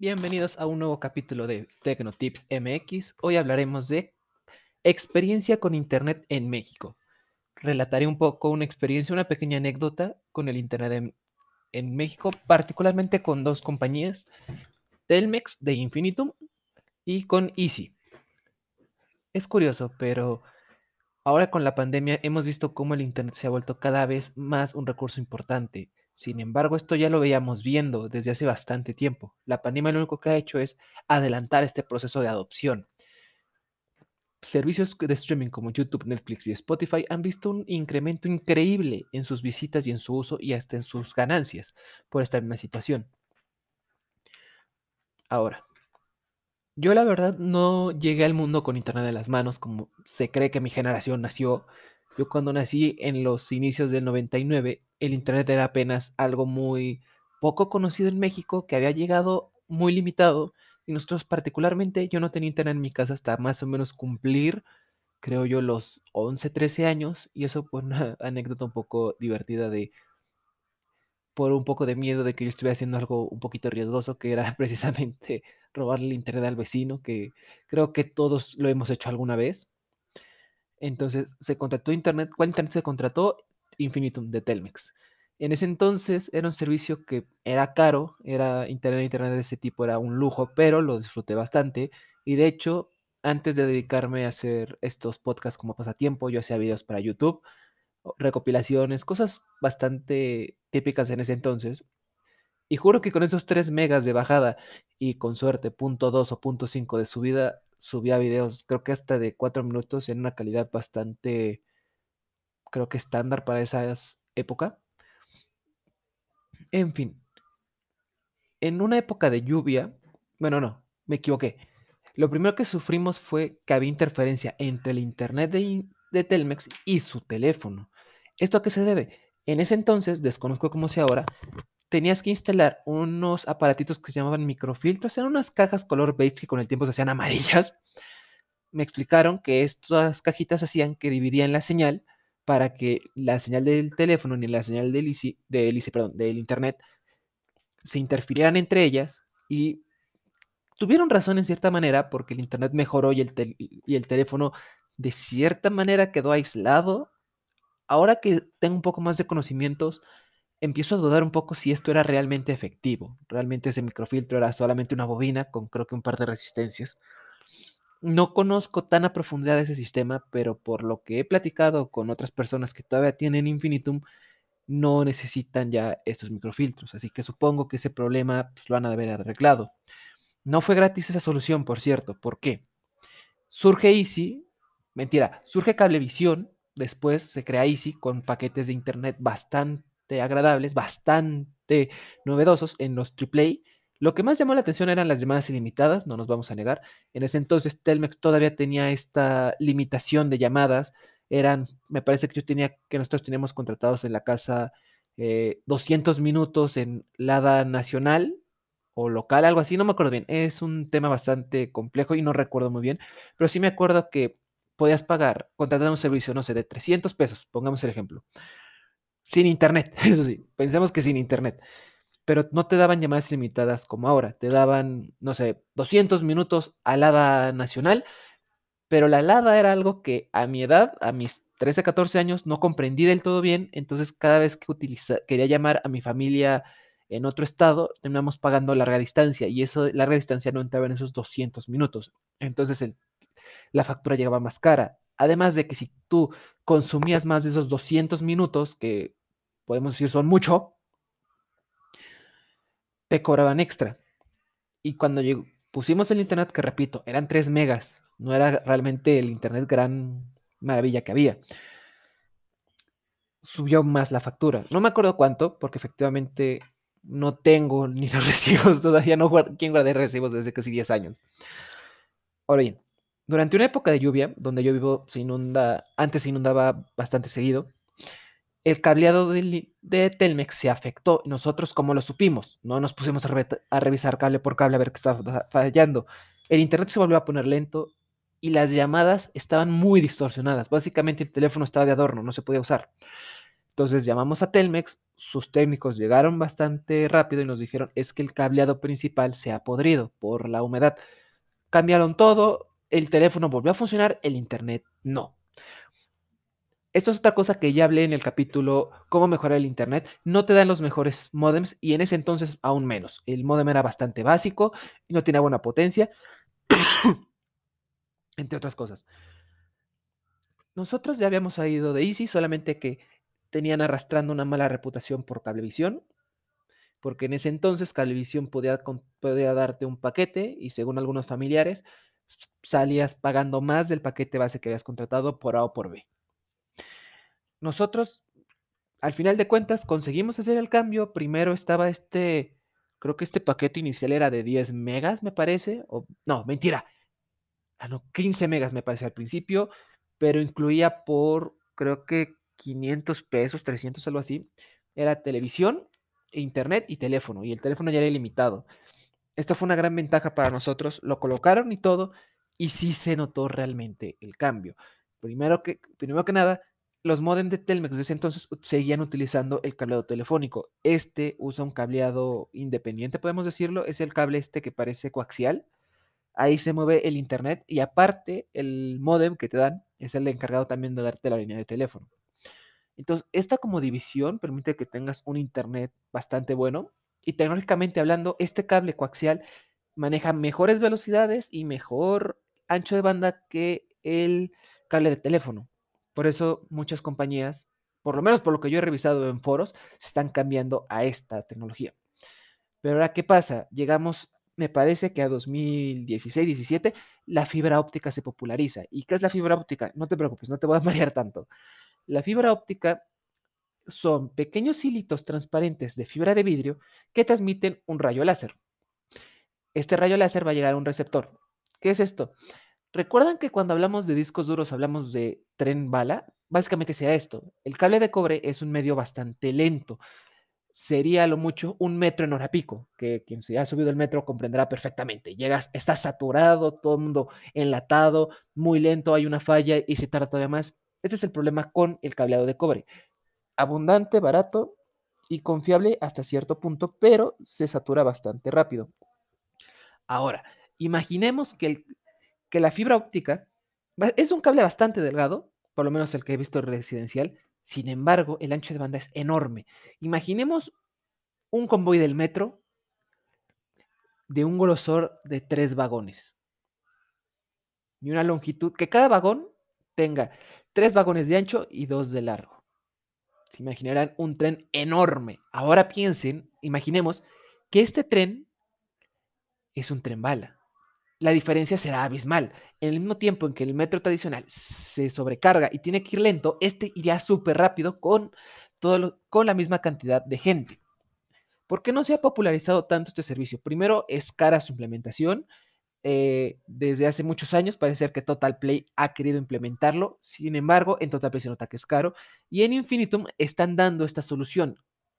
Bienvenidos a un nuevo capítulo de Tecnotips MX. Hoy hablaremos de experiencia con Internet en México. Relataré un poco una experiencia, una pequeña anécdota con el Internet en, en México, particularmente con dos compañías, Telmex de Infinitum y con Easy. Es curioso, pero ahora con la pandemia hemos visto cómo el Internet se ha vuelto cada vez más un recurso importante sin embargo, esto ya lo veíamos viendo desde hace bastante tiempo. La pandemia lo único que ha hecho es adelantar este proceso de adopción. Servicios de streaming como YouTube, Netflix y Spotify han visto un incremento increíble en sus visitas y en su uso y hasta en sus ganancias por esta misma situación. Ahora, yo la verdad no llegué al mundo con Internet en las manos como se cree que mi generación nació. Yo cuando nací en los inicios del 99 el Internet era apenas algo muy poco conocido en México, que había llegado muy limitado. Y nosotros particularmente, yo no tenía Internet en mi casa hasta más o menos cumplir, creo yo, los 11, 13 años. Y eso fue una anécdota un poco divertida de por un poco de miedo de que yo estuviera haciendo algo un poquito riesgoso, que era precisamente robarle el internet al vecino, que creo que todos lo hemos hecho alguna vez. Entonces se contrató internet. ¿Cuál internet se contrató? Infinitum de Telmex. En ese entonces era un servicio que era caro, era internet, internet de ese tipo era un lujo, pero lo disfruté bastante. Y de hecho, antes de dedicarme a hacer estos podcasts como pasatiempo, yo hacía videos para YouTube, recopilaciones, cosas bastante típicas en ese entonces. Y juro que con esos 3 megas de bajada y con suerte punto .2 o punto .5 de subida, subía videos creo que hasta de 4 minutos en una calidad bastante creo que estándar para esa época. En fin, en una época de lluvia, bueno, no, me equivoqué. Lo primero que sufrimos fue que había interferencia entre el internet de, Telmex y su teléfono. ¿Esto a qué se debe? En ese entonces, desconozco cómo sea ahora, tenías que instalar unos aparatitos que se llamaban microfiltros, eran unas cajas color beige que con el tiempo se hacían amarillas. Me explicaron que estas cajitas hacían que dividían la señal para que la señal del teléfono ni la señal del, perdón, del internet se interfirieran entre ellas y tuvieron razón en cierta manera porque el internet mejoró y el, y el teléfono de cierta manera quedó aislado. Ahora que tengo un poco más de conocimientos, empiezo a dudar un poco si esto era realmente efectivo. Realmente ese microfiltro era solamente una bobina con creo que un par de resistencias. No conozco tan a profundidad ese sistema, pero por lo que he platicado con otras personas que todavía tienen Infinitum, no necesitan ya estos microfiltros. Así que supongo que ese problema pues, lo van a haber arreglado. No fue gratis esa solución, por cierto. ¿Por qué? Surge Easy, mentira, surge Cablevisión, después se crea Easy con paquetes de internet bastante agradables, bastante novedosos en los AAA lo que más llamó la atención eran las llamadas ilimitadas, no nos vamos a negar. En ese entonces Telmex todavía tenía esta limitación de llamadas. Eran, me parece que yo tenía, que nosotros teníamos contratados en la casa 200 eh, minutos en LADA nacional o local, algo así, no me acuerdo bien. Es un tema bastante complejo y no recuerdo muy bien, pero sí me acuerdo que podías pagar, contratar un servicio, no sé, de 300 pesos, pongamos el ejemplo, sin internet, eso sí, pensemos que sin internet pero no te daban llamadas limitadas como ahora. Te daban, no sé, 200 minutos alada nacional, pero la alada era algo que a mi edad, a mis 13, 14 años, no comprendí del todo bien. Entonces, cada vez que quería llamar a mi familia en otro estado, terminamos pagando larga distancia y eso, larga distancia no entraba en esos 200 minutos. Entonces, la factura llegaba más cara. Además de que si tú consumías más de esos 200 minutos, que podemos decir son mucho, te cobraban extra. Y cuando pusimos el internet, que repito, eran 3 megas, no era realmente el internet gran maravilla que había. Subió más la factura. No me acuerdo cuánto, porque efectivamente no tengo ni los recibos, todavía no quién guardé recibos desde casi 10 años. Ahora bien, durante una época de lluvia, donde yo vivo, se inunda, antes se inundaba bastante seguido, el cableado de, Telmex se afectó. Nosotros, como lo supimos? No nos pusimos a, revisar cable por cable a ver qué estaba fallando. El internet se volvió a poner lento y las llamadas estaban muy distorsionadas. Básicamente el teléfono estaba de adorno, no se podía usar. Entonces llamamos a Telmex, sus técnicos llegaron bastante rápido y nos dijeron es que el cableado principal se ha podrido por la humedad. Cambiaron todo, el teléfono volvió a funcionar, el internet no. Esto es otra cosa que ya hablé en el capítulo cómo mejorar el internet. No te dan los mejores modems y en ese entonces aún menos. El modem era bastante básico y no tenía buena potencia, entre otras cosas. Nosotros ya habíamos ido de Easy, solamente que tenían arrastrando una mala reputación por Cablevisión, porque en ese entonces Cablevisión podía, podía darte un paquete y según algunos familiares salías pagando más del paquete base que habías contratado por A o por B. Nosotros, al final de cuentas, conseguimos hacer el cambio. Primero estaba este, creo que este paquete inicial era de 10 megas, me parece, o no, mentira. Ah, no, 15 megas me parece al principio, pero incluía por, creo que 500 pesos, 300, algo así. Era televisión, internet y teléfono, y el teléfono ya era ilimitado. Esto fue una gran ventaja para nosotros, lo colocaron y todo, y sí se notó realmente el cambio. Primero que, primero que nada, los modems de Telmex de ese entonces seguían utilizando el cableado telefónico. Este usa un cableado independiente, podemos decirlo, es el cable este que parece coaxial. Ahí se mueve el internet y aparte el modem que te dan es el encargado también de darte la línea de teléfono. Entonces, esta como división permite que tengas un internet bastante bueno y tecnológicamente hablando, este cable coaxial maneja mejores velocidades y mejor ancho de banda que el cable de teléfono. Por eso muchas compañías, por lo menos por lo que yo he revisado en foros, se están cambiando a esta tecnología. Pero ahora, ¿qué pasa? Llegamos, me parece que a 2016-17, la fibra óptica se populariza. ¿Y qué es la fibra óptica? No te preocupes, no te voy a marear tanto. La fibra óptica son pequeños hilitos transparentes de fibra de vidrio que transmiten un rayo láser. Este rayo láser va a llegar a un receptor. ¿Qué es esto? ¿Recuerdan que cuando hablamos de discos duros hablamos de tren bala? Básicamente sea esto. El cable de cobre es un medio bastante lento. Sería lo mucho un metro en hora pico, que quien se ha subido el metro comprenderá perfectamente. Llegas, está saturado, todo el mundo enlatado, muy lento, hay una falla y se tarda todavía más. Este es el problema con el cableado de cobre. Abundante, barato y confiable hasta cierto punto, pero se satura bastante rápido. Ahora, imaginemos que, que la fibra óptica es un cable bastante delgado, por lo menos el que he visto residencial. Sin embargo, el ancho de banda es enorme. Imaginemos un convoy del metro de un grosor de tres vagones y una longitud que cada vagón tenga tres vagones de ancho y dos de largo. Se imaginarán un tren enorme. Ahora piensen, imaginemos que este tren es un tren bala. La diferencia será abismal. En el mismo tiempo en que el metro tradicional se sobrecarga y tiene que ir lento, este iría súper rápido con, todo con la misma cantidad de gente. ¿Por qué no se ha popularizado tanto este servicio? Primero, es cara su implementación eh, desde hace muchos años. Parece ser que Total Play ha querido implementarlo. Sin embargo, en Total Play se nota que es caro. Y en Infinitum están dando esta solución.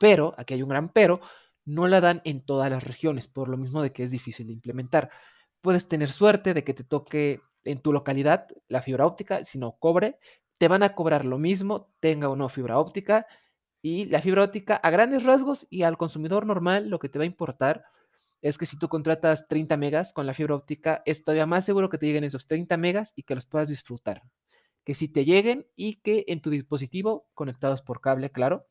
Pero, aquí hay un gran pero, no la dan en todas las regiones, por lo mismo de que es difícil de implementar. Puedes tener suerte de que te toque en tu localidad la fibra óptica, si no cobre, te van a cobrar lo mismo, tenga o no fibra óptica. Y la fibra óptica, a grandes rasgos y al consumidor normal, lo que te va a importar es que si tú contratas 30 megas con la fibra óptica, es todavía más seguro que te lleguen esos 30 megas y que los puedas disfrutar. Que si te lleguen y que en tu dispositivo, conectados por cable, claro,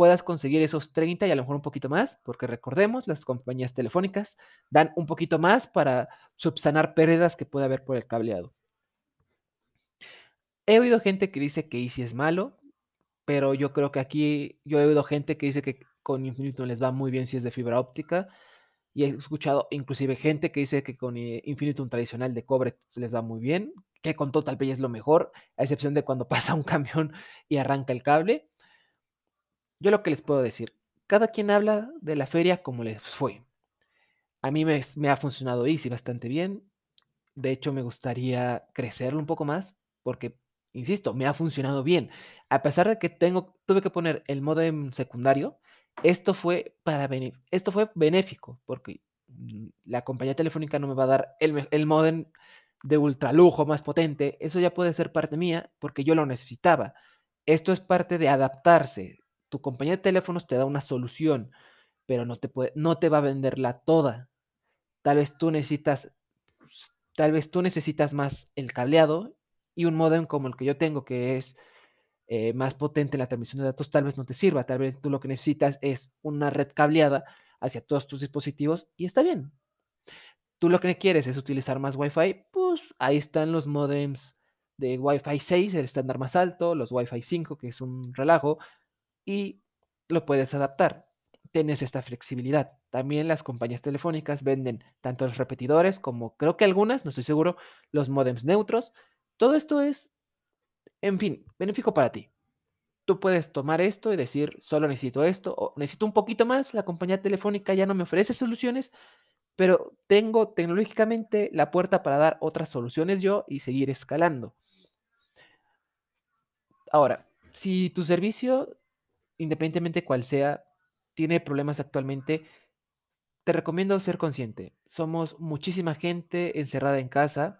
puedas conseguir esos 30 y a lo mejor un poquito más, porque recordemos, las compañías telefónicas dan un poquito más para subsanar pérdidas que puede haber por el cableado. He oído gente que dice que Easy es malo, pero yo creo que aquí yo he oído gente que dice que con Infinito les va muy bien si es de fibra óptica. Y he escuchado inclusive gente que dice que con eh, Infinitum tradicional de cobre les va muy bien, que con Total Play es lo mejor, a excepción de cuando pasa un camión y arranca el cable. Yo lo que les puedo decir, cada quien habla de la feria como les fue. A mí me, ha funcionado Easy bastante bien. De hecho, me gustaría crecerlo un poco más porque, insisto, me ha funcionado bien. A pesar de que tengo, tuve que poner el modem secundario, esto fue, para esto fue benéfico, porque mm, la compañía telefónica no me va a dar el, el modem de ultralujo más potente. Eso ya puede ser parte mía, porque yo lo necesitaba. Esto es parte de adaptarse. Tu compañía de teléfonos te da una solución, pero no te, puede, no te va a venderla toda. Tal vez tú necesitas, pues, tal vez tú necesitas más el cableado y un modem como el que yo tengo, que es eh, más potente en la transmisión de datos, tal vez no te sirva. Tal vez tú lo que necesitas es una red cableada hacia todos tus dispositivos y está bien. Tú lo que quieres es utilizar más Wi-Fi, pues ahí están los modems de Wi-Fi 6, el estándar más alto, los Wi-Fi 5, que es un relajo, y lo puedes adaptar. Tienes esta flexibilidad. También las compañías telefónicas venden tanto los repetidores como creo que algunas, no estoy seguro, los modems neutros. Todo esto es, en fin, benéfico para ti. Tú puedes tomar esto y decir, solo necesito esto, o necesito un poquito más, la compañía telefónica ya no me ofrece soluciones, pero tengo tecnológicamente la puerta para dar otras soluciones yo y seguir escalando. Ahora, si tu servicio, independientemente cual sea, tiene problemas actualmente, te recomiendo ser consciente. Somos muchísima gente encerrada en casa.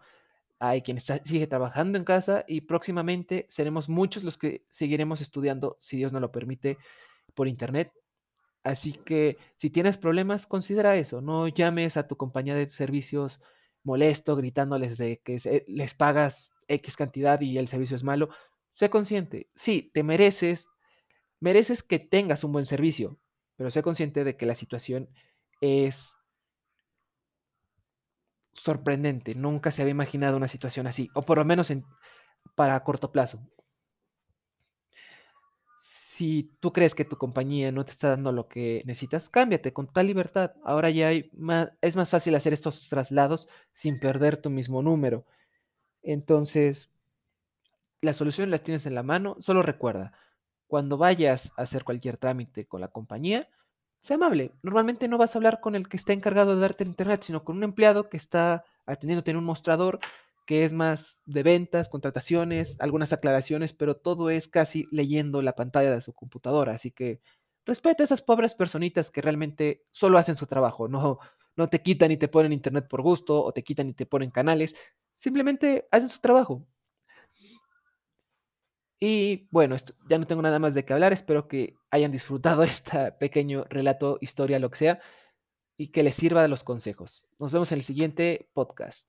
Hay quien sigue trabajando en casa y próximamente seremos muchos los que seguiremos estudiando, si Dios nos lo permite, por internet. Así que si tienes problemas, considera eso. No llames a tu compañía de servicios molesto, gritándoles de que les pagas X cantidad y el servicio es malo. Sé consciente. Sí, te mereces, mereces que tengas un buen servicio, pero sé consciente de que la situación es sorprendente. Nunca se había imaginado una situación así, o por lo menos en, para corto plazo si tú crees que tu compañía no te está dando lo que necesitas, cámbiate con tal libertad. Ahora ya hay más, es más fácil hacer estos traslados sin perder tu mismo número. Entonces, las soluciones las tienes en la mano. Solo recuerda, cuando vayas a hacer cualquier trámite con la compañía, sea amable. Normalmente no vas a hablar con el que está encargado de darte el internet, sino con un empleado que está atendiéndote en un mostrador que es más de ventas, contrataciones, algunas aclaraciones, pero todo es casi leyendo la pantalla de su computadora. Así que respeta a esas pobres personitas que realmente solo hacen su trabajo, no, no te quitan y te ponen internet por gusto o te quitan y te ponen canales, simplemente hacen su trabajo. Y bueno, ya no tengo nada más de qué hablar, espero que hayan disfrutado este pequeño relato, historia, lo que sea, y que les sirva de los consejos. Nos vemos en el siguiente podcast.